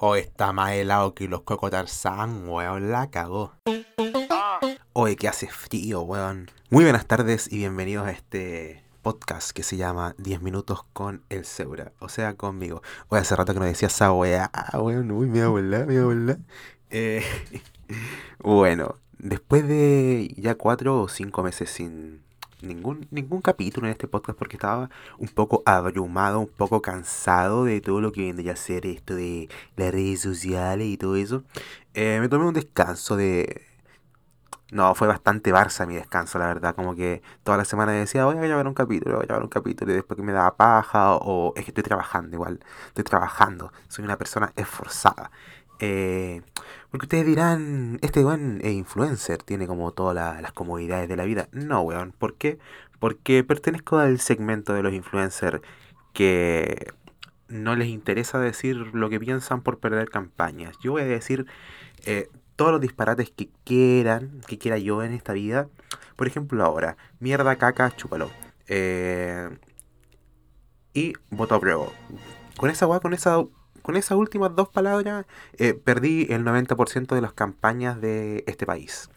O está más helado que los cocotarzán, weón, la cagó. Oye, que hace frío, weón. Muy buenas tardes y bienvenidos a este podcast que se llama 10 minutos con el Seura. O sea, conmigo. Oye, hace rato que no decía esa weá, weón, uy, me abuela, me abuela. Eh, bueno, después de ya cuatro o cinco meses sin ningún, ningún capítulo en este podcast porque estaba un poco abrumado, un poco cansado de todo lo que vendría a ser esto de las redes sociales y todo eso. Eh, me tomé un descanso de... No, fue bastante Barça mi descanso, la verdad. Como que toda la semana decía, voy a grabar un capítulo, voy a grabar un capítulo. Y después que me daba paja, o, es que estoy trabajando igual. Estoy trabajando. Soy una persona esforzada. Eh, porque ustedes dirán, este weón es influencer, tiene como todas las comodidades de la vida. No, weón. ¿Por qué? Porque pertenezco al segmento de los influencers que no les interesa decir lo que piensan por perder campañas. Yo voy a decir eh, todos los disparates que quieran, que quiera yo en esta vida. Por ejemplo, ahora, mierda, caca, chúpalo. Eh, y voto a prueba. Con esa weá, con esa con esas últimas dos palabras eh, perdí el 90% de las campañas de este país.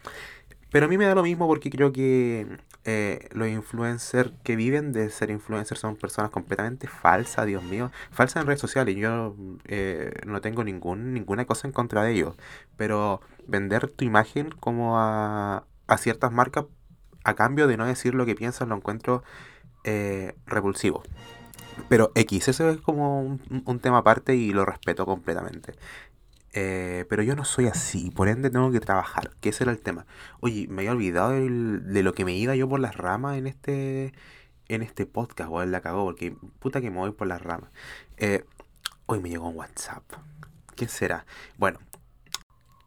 Pero a mí me da lo mismo porque creo que eh, los influencers que viven de ser influencers son personas completamente falsas, Dios mío. Falsas en redes sociales. Yo eh, no tengo ningún, ninguna cosa en contra de ellos. Pero vender tu imagen como a, a ciertas marcas a cambio de no decir lo que piensas lo encuentro repulsivo. Pero X, eso es como un, tema aparte y lo respeto completamente. Eh, pero yo no soy así, por ende tengo que trabajar, que ese era el tema. Oye, me había olvidado de lo que me iba yo por las ramas en este en este podcast, weón, la cagó, porque puta que me voy por las ramas. Eh, hoy me llegó un WhatsApp. ¿Quién será? Bueno,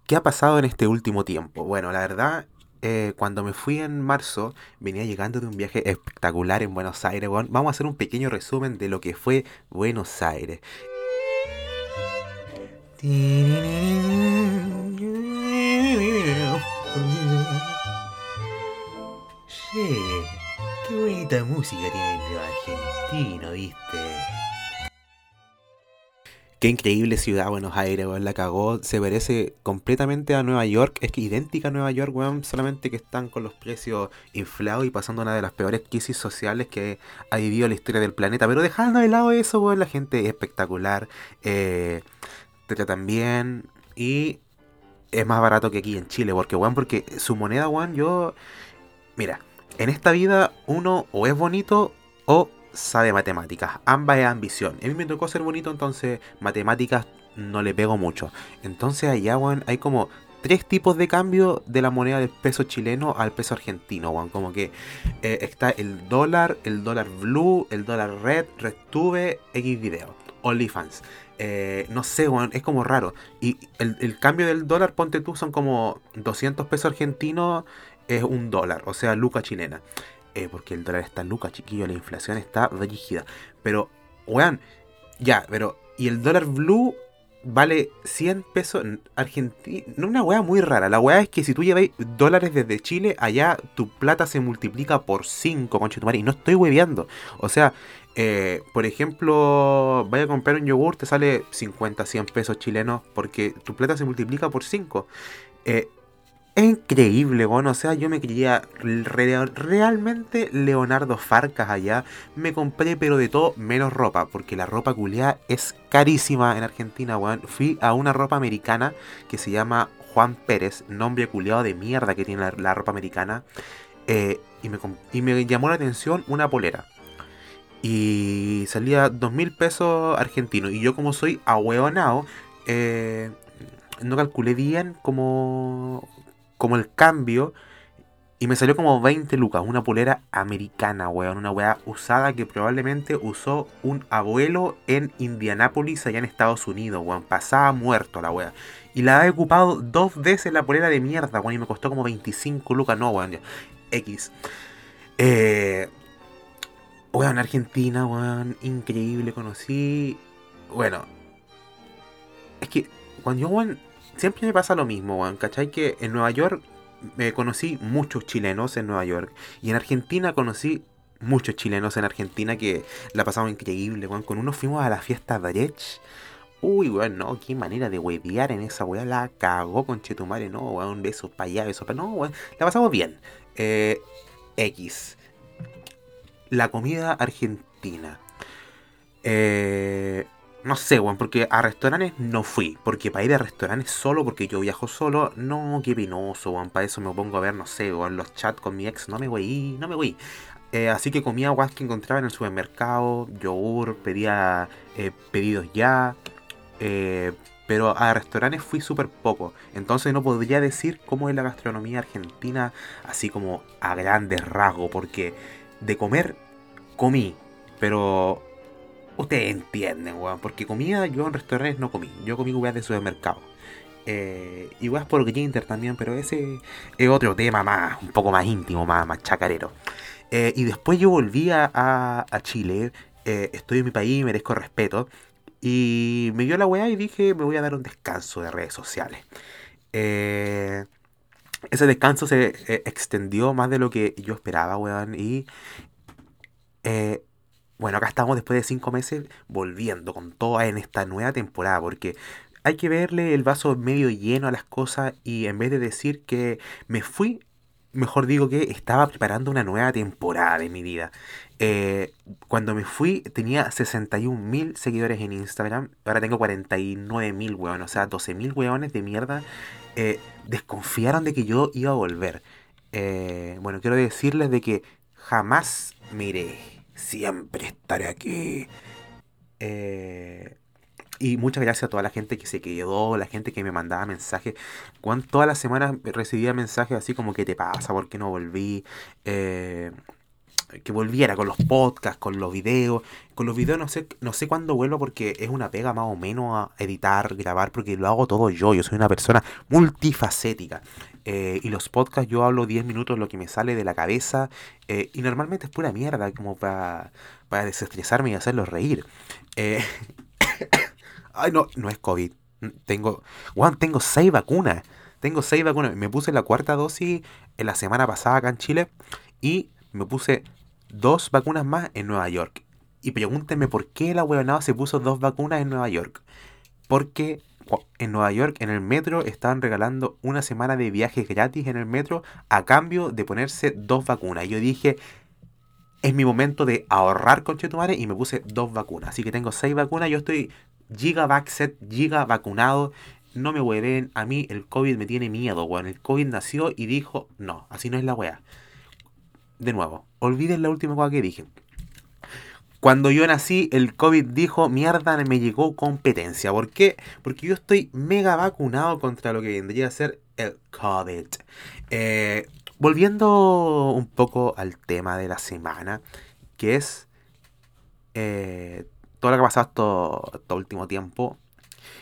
¿qué ha pasado en este último tiempo? Bueno, la verdad, eh, cuando me fui en marzo, venía llegando de un viaje espectacular en Buenos Aires. Vamos a hacer un pequeño resumen de lo que fue Buenos Aires. Sí, qué bonita música tiene el argentino, ¿viste? Qué increíble ciudad Buenos Aires, weón, la cagó. Se parece completamente a Nueva York. Es que idéntica a Nueva York, weón. Solamente que están con los precios inflados y pasando una de las peores crisis sociales que ha vivido la historia del planeta. Pero dejando de lado eso, weón, la gente es espectacular. Eh, te tratan bien. Y es más barato que aquí en Chile. Porque, weón, porque su moneda, weón, yo... Mira, en esta vida uno o es bonito o sabe matemáticas. Ambas es ambición. A mí me tocó ser bonito, entonces matemáticas no le pego mucho. Entonces allá, weón, hay como tres tipos de cambio de la moneda del peso chileno al peso argentino, weón. Como que eh, está el dólar, el dólar blue, el dólar red, RedTube, X video, OnlyFans. Eh, no sé, weón, es como raro. Y el, el, cambio del dólar, ponte tú, son como 200 pesos argentinos, es un dólar, o sea, luca chilena. Eh, porque el dólar está luca, chiquillo, la inflación está rígida. Pero, weón, ya, pero, y el dólar blue vale 100 pesos Argentina. Una weá muy rara. La weá es que si tú lleváis dólares desde Chile, allá tu plata se multiplica por 5, conchetumare. Y no estoy hueveando. O sea, eh, por ejemplo, vaya a comprar un yogur, te sale 50, 100 pesos chilenos porque tu plata se multiplica por 5. Eh, increíble, bueno, o sea, yo me quería realmente Leonardo Farcas allá. Me compré, pero de todo menos ropa, porque la ropa culiada es carísima en Argentina, weón. Fui a una ropa americana que se llama Juan Pérez, nombre culiado de mierda que tiene la, ropa americana. Eh, y, me, y me llamó la atención una polera. Y salía dos mil pesos argentinos. Y yo, como soy ahueonado, eh, no calculé bien como como el cambio y me salió como 20 lucas, una polera americana, weón, una weá usada que probablemente usó un abuelo en Indianápolis, allá en Estados Unidos, weón, pasaba muerto la weá. Y la he ocupado dos veces la polera de mierda, weón, y me costó como 25 lucas, no, weón, X. Eh, weón, Argentina, weón, increíble, conocí, bueno, es que cuando yo, weón, siempre me pasa lo mismo, weón. ¿Cachai? Que en Nueva York me conocí muchos chilenos en Nueva York. Y en Argentina conocí muchos chilenos en Argentina que la pasamos increíble, weón. Con uno fuimos a la fiesta Brech. Uy, weón, no, qué manera de huevear en esa weá. La cagó con Chetumare, no, weón, besos para allá, besos para. No, weón, la pasamos bien. Eh, X. La comida argentina. Eh, no sé, weón, porque a restaurantes no fui. Porque para ir a restaurantes solo, porque yo viajo solo, no, qué penoso, weón. Para eso me pongo a ver, no sé, weón, los chats con mi ex. No me voy, no me voy. Eh, así que comía guas que encontraba en el supermercado, yogur, pedía eh, pedidos ya. Eh, pero a restaurantes fui súper poco. Entonces no podría decir cómo es la gastronomía argentina así como a grandes rasgos. Porque de comer comí. Pero ustedes entienden, weón. Porque comida yo en restaurantes no comí. Yo comí weas de supermercado. Eh, y weas por Ginter también, pero ese es otro tema más, un poco más íntimo, más, más chacarero. Eh, y después yo volví a, Chile. Eh, estoy en mi país, merezco respeto. Y me dio la weá y dije, me voy a dar un descanso de redes sociales. Eh, ese descanso se extendió más de lo que yo esperaba, weón. Y eh, bueno, acá estamos después de cinco meses volviendo con todo en esta nueva temporada. Porque hay que verle el vaso medio lleno a las cosas y en vez de decir que me fui, mejor digo que estaba preparando una nueva temporada de mi vida. Eh, cuando me fui tenía 61.000 seguidores en Instagram, ahora tengo 49.000 weón, o sea, 12.000 weones de mierda eh, desconfiaron de que yo iba a volver. Eh, bueno, quiero decirles de que jamás me iré, siempre estaré aquí. Eh, y muchas gracias a toda la gente que se quedó, la gente que me mandaba mensajes. Cuando todas las semanas recibía mensajes así como, ¿qué te pasa? ¿Por qué no volví? Eh, que volviera con los podcasts, con los videos. Con los videos no sé, no sé cuándo vuelvo porque es una pega más o menos a editar, grabar, porque lo hago todo yo. Yo soy una persona multifacética. Eh, y los podcasts yo hablo 10 minutos lo que me sale de la cabeza. eh, y normalmente es pura mierda, como para, para desestresarme y hacerlos reír. Eh, ay, no, no es COVID. Tengo, Juan, tengo 6 vacunas. Tengo 6 vacunas. Me puse la cuarta dosis en la semana pasada acá en Chile. Y me puse dos vacunas más en Nueva York. Y pregúntenme por qué la huevonada se puso dos vacunas en Nueva York. Porque en Nueva York, en el metro, estaban regalando una semana de viajes gratis en el metro a cambio de ponerse dos vacunas. Y yo dije, es mi momento de ahorrar con Chetumare y me puse dos vacunas. Así que tengo seis vacunas. Yo estoy giga vaxxed, giga vacunado. No me hueven. A mí el COVID me tiene miedo, weón. El COVID nació y dijo, no, así no es la wea. De nuevo, olviden la última cosa que dije. Cuando yo nací, el COVID dijo, mierda, me llegó competencia. ¿Por qué? Porque yo estoy mega vacunado contra lo que vendría a ser el COVID. Eh, volviendo un poco al tema de la semana, que es eh, todo lo que ha pasado esto, este último tiempo.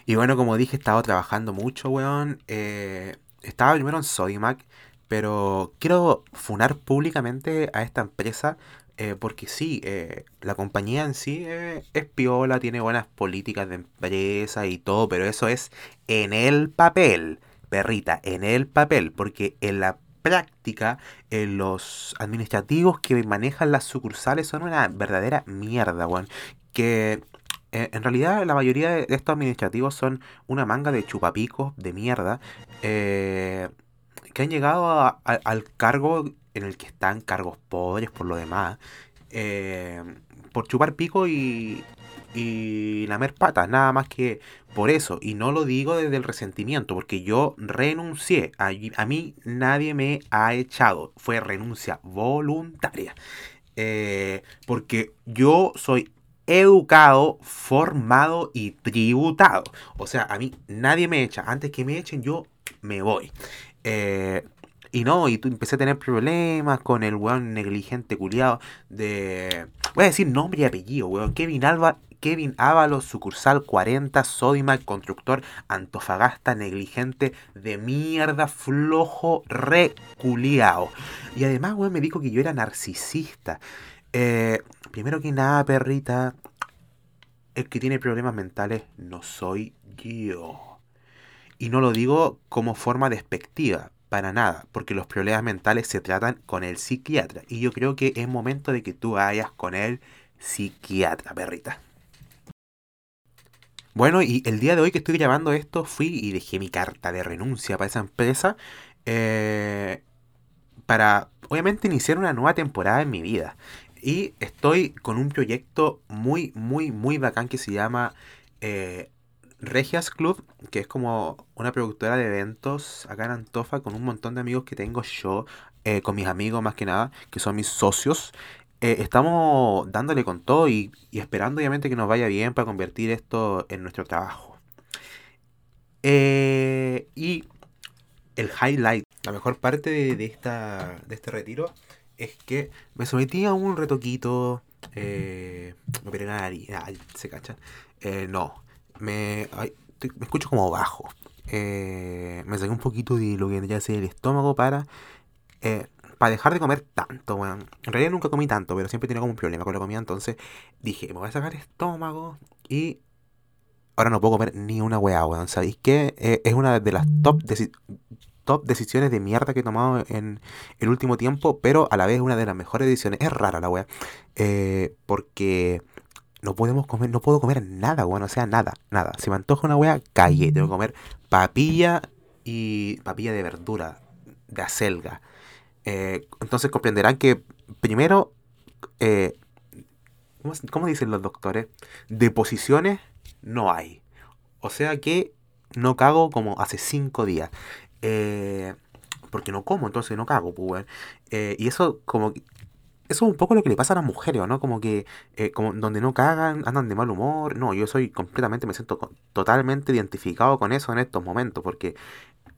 Y bueno, como dije, he estado trabajando mucho, weón. Eh, estaba primero en Sodimac, pero quiero funar públicamente a esta empresa. eh, porque sí, eh, la compañía en sí eh, es piola, tiene buenas políticas de empresa y todo, pero eso es en el papel, perrita, en el papel, porque en la práctica, los administrativos que manejan las sucursales son una verdadera mierda, weón. Que en realidad la mayoría de estos administrativos son una manga de chupapicos de mierda eh, que han llegado al cargo en el que están cargos pobres por lo demás, eh, por chupar pico y, y lamer patas, nada más que por eso. Y no lo digo desde el resentimiento, porque yo renuncié. A, a mí nadie me ha echado. Fue renuncia voluntaria. Eh, porque yo soy educado, formado y tributado. O sea, a mí nadie me echa. Antes que me echen, yo me voy. Eh, y no, y tú empecé a tener problemas con el weón negligente culiado de... Voy a decir nombre y apellido, weón. Kevin Alba... Kevin Ábalos, sucursal 40, Sodimac, constructor, Antofagasta, negligente, de mierda, flojo, reculiao. Y además, weón, me dijo que yo era narcisista. Eh, primero que nada, perrita, el que tiene problemas mentales no soy yo. Y no lo digo como forma despectiva, para nada, porque los problemas mentales se tratan con el psiquiatra. Y yo creo que es momento de que tú vayas con el psiquiatra, perrita. Bueno, y el día de hoy que estoy grabando esto, fui y dejé mi carta de renuncia para esa empresa. eh, para, obviamente, iniciar una nueva temporada en mi vida. Y estoy con un proyecto muy, muy, muy bacán que se llama eh, Regias Club, que es como una productora de eventos acá en Antofa con un montón de amigos que tengo yo, eh, con mis amigos más que nada, que son mis socios. Eh, estamos dándole con todo y, esperando obviamente que nos vaya bien para convertir esto en nuestro trabajo. Eh, y el highlight, la mejor parte de, esta, de este retiro es que me sometí a un retoquito, eh, me operé la nariz, se cachan. Eh, no, me, ay, me escucho como bajo. Eh, me saqué un poquito de lo que vendría a ser el estómago para, eh, para dejar de comer tanto. En realidad nunca comí tanto, pero siempre tenía como un problema con la comida, entonces dije, me voy a sacar estómago y ahora no puedo comer ni una weá, weón. ¿Sabéis qué? Eh, es una de las top, top decisiones de mierda que he tomado en el último tiempo, pero a la vez una de las mejores decisiones. Es rara la weá. Porque no podemos comer, no puedo comer nada, weón. O sea, nada, nada. Si me antoja una weá, cagué. Tengo que comer papilla y papilla de verdura, de acelga. Eh, entonces comprenderán que primero, eh, ¿cómo, cómo dicen los doctores? Deposiciones no hay. O sea que no cago como hace cinco días. Eh, porque no como, entonces no cago, pues, y eso como eso es un poco lo que le pasa a las mujeres, ¿no? Como que eh, como donde no cagan, andan de mal humor. No, yo soy completamente, me siento totalmente identificado con eso en estos momentos, porque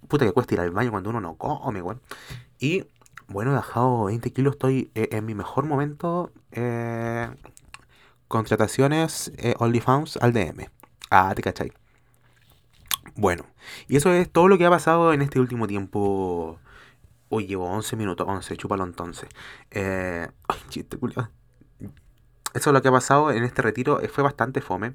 puta que cuesta ir al baño cuando uno no come, weón. Y bueno, he bajado 20 kilos, estoy eh, en mi mejor momento. Eh, contrataciones OnlyFans al DM. Ah, te cachai. Bueno, y eso es todo lo que ha pasado en este último tiempo. Hoy llevo 11 minutos, 11, chúpalo entonces. Eh, chiste, culiao. Eso es lo que ha pasado en este retiro. eh, Fue bastante fome.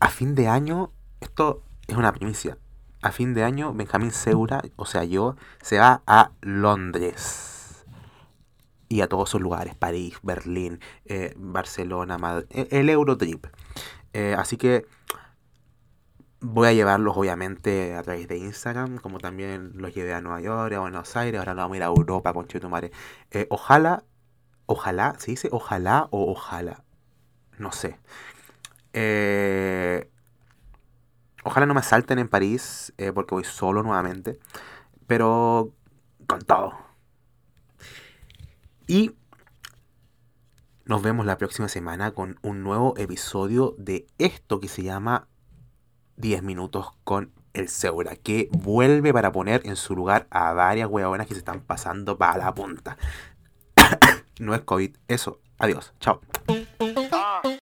A fin de año, esto es una primicia. A fin de año, Benjamín Seura, o sea, yo, se va a Londres. Y a todos esos lugares, París, Berlín, eh, Barcelona, Madrid, el Eurotrip. Eh, así que voy a llevarlos obviamente a través de Instagram, como también los llevé a Nueva York, a Buenos Aires, ahora nos vamos a ir a Europa con Chetumare. Eh, ojalá, ojalá, ¿se dice ojalá o ojalá? No sé. Eh, ojalá no me asalten en París, eh, porque voy solo nuevamente, pero con todo. Y nos vemos la próxima semana con un nuevo episodio de esto que se llama 10 minutos con el Seura, que vuelve para poner en su lugar a varias huevonas que se están pasando para la punta. No es COVID, eso. Adiós, chao.